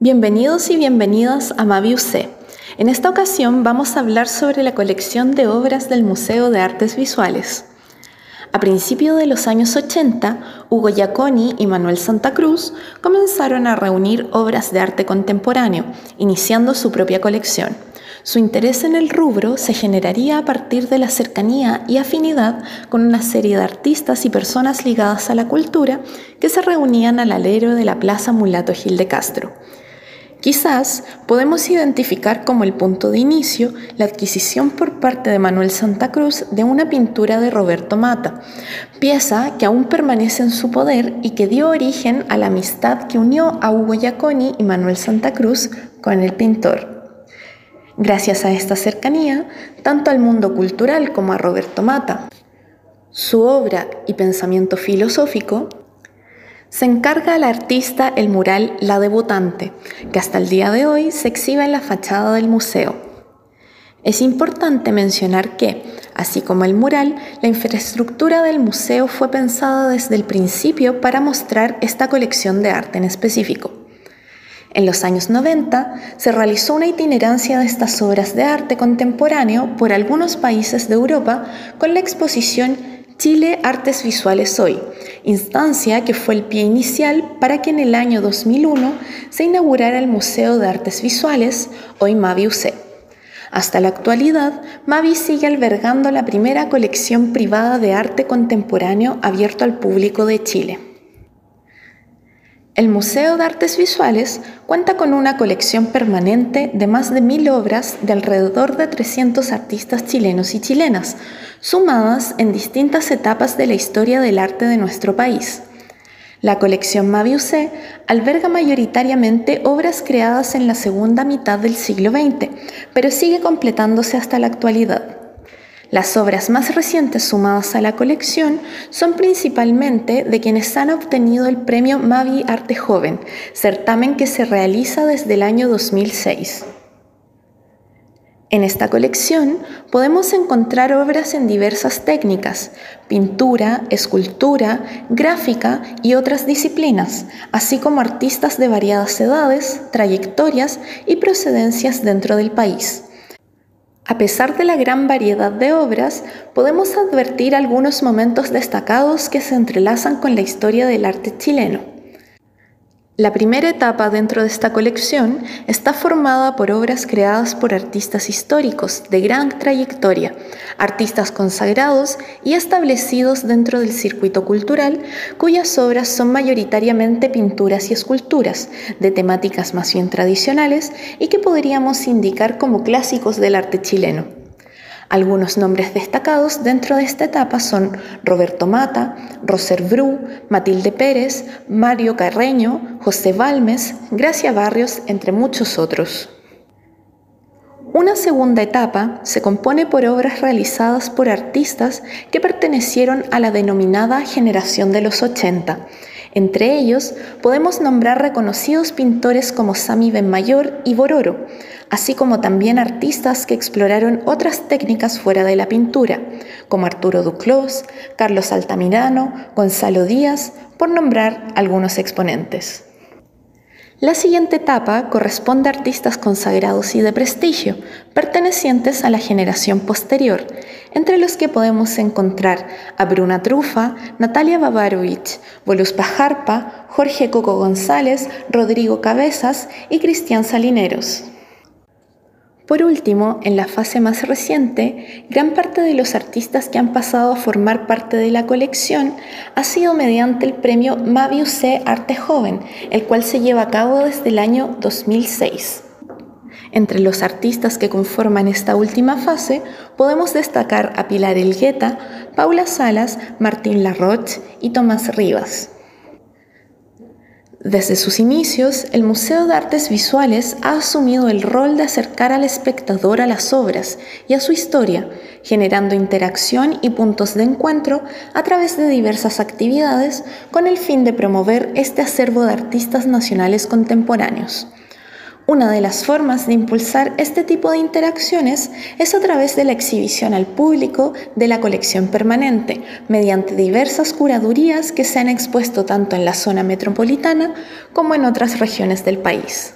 Bienvenidos y bienvenidas a Maviuse. En esta ocasión vamos a hablar sobre la colección de obras del Museo de Artes Visuales. A principios de los años 80, Hugo Giaconi y Manuel Santa Cruz comenzaron a reunir obras de arte contemporáneo, iniciando su propia colección. Su interés en el rubro se generaría a partir de la cercanía y afinidad con una serie de artistas y personas ligadas a la cultura que se reunían al alero de la Plaza Mulato Gil de Castro. Quizás podemos identificar como el punto de inicio la adquisición por parte de Manuel Santa Cruz de una pintura de Roberto Mata, pieza que aún permanece en su poder y que dio origen a la amistad que unió a Hugo Giaconi y Manuel Santa Cruz con el pintor. Gracias a esta cercanía, tanto al mundo cultural como a Roberto Mata, su obra y pensamiento filosófico se encarga al artista el mural La Debutante, que hasta el día de hoy se exhibe en la fachada del museo. Es importante mencionar que, así como el mural, la infraestructura del museo fue pensada desde el principio para mostrar esta colección de arte en específico. En los años 90 se realizó una itinerancia de estas obras de arte contemporáneo por algunos países de Europa con la exposición Chile Artes Visuales Hoy, instancia que fue el pie inicial para que en el año 2001 se inaugurara el Museo de Artes Visuales, hoy Mavi UC. Hasta la actualidad, Mavi sigue albergando la primera colección privada de arte contemporáneo abierto al público de Chile. El Museo de Artes Visuales cuenta con una colección permanente de más de mil obras de alrededor de 300 artistas chilenos y chilenas, sumadas en distintas etapas de la historia del arte de nuestro país. La colección Maviuse alberga mayoritariamente obras creadas en la segunda mitad del siglo XX, pero sigue completándose hasta la actualidad. Las obras más recientes sumadas a la colección son principalmente de quienes han obtenido el premio Mavi Arte Joven, certamen que se realiza desde el año 2006. En esta colección podemos encontrar obras en diversas técnicas, pintura, escultura, gráfica y otras disciplinas, así como artistas de variadas edades, trayectorias y procedencias dentro del país. A pesar de la gran variedad de obras, podemos advertir algunos momentos destacados que se entrelazan con la historia del arte chileno. La primera etapa dentro de esta colección está formada por obras creadas por artistas históricos de gran trayectoria, artistas consagrados y establecidos dentro del circuito cultural, cuyas obras son mayoritariamente pinturas y esculturas de temáticas más bien tradicionales y que podríamos indicar como clásicos del arte chileno. Algunos nombres destacados dentro de esta etapa son Roberto Mata, Roser Bru, Matilde Pérez, Mario Carreño, José Balmes, Gracia Barrios, entre muchos otros. Una segunda etapa se compone por obras realizadas por artistas que pertenecieron a la denominada generación de los 80. Entre ellos podemos nombrar reconocidos pintores como Sami Benmayor y Bororo, así como también artistas que exploraron otras técnicas fuera de la pintura, como Arturo Duclos, Carlos Altamirano, Gonzalo Díaz, por nombrar algunos exponentes. La siguiente etapa corresponde a artistas consagrados y de prestigio, pertenecientes a la generación posterior, entre los que podemos encontrar a Bruna Trufa, Natalia Babarovich, Voluspa Jarpa, Jorge Coco González, Rodrigo Cabezas y Cristian Salineros. Por último, en la fase más reciente, gran parte de los artistas que han pasado a formar parte de la colección ha sido mediante el premio Mavius C Arte Joven, el cual se lleva a cabo desde el año 2006. Entre los artistas que conforman esta última fase podemos destacar a Pilar Elgueta, Paula Salas, Martín Larroche y Tomás Rivas. Desde sus inicios, el Museo de Artes Visuales ha asumido el rol de acercar al espectador a las obras y a su historia, generando interacción y puntos de encuentro a través de diversas actividades con el fin de promover este acervo de artistas nacionales contemporáneos. Una de las formas de impulsar este tipo de interacciones es a través de la exhibición al público de la colección permanente, mediante diversas curadurías que se han expuesto tanto en la zona metropolitana como en otras regiones del país.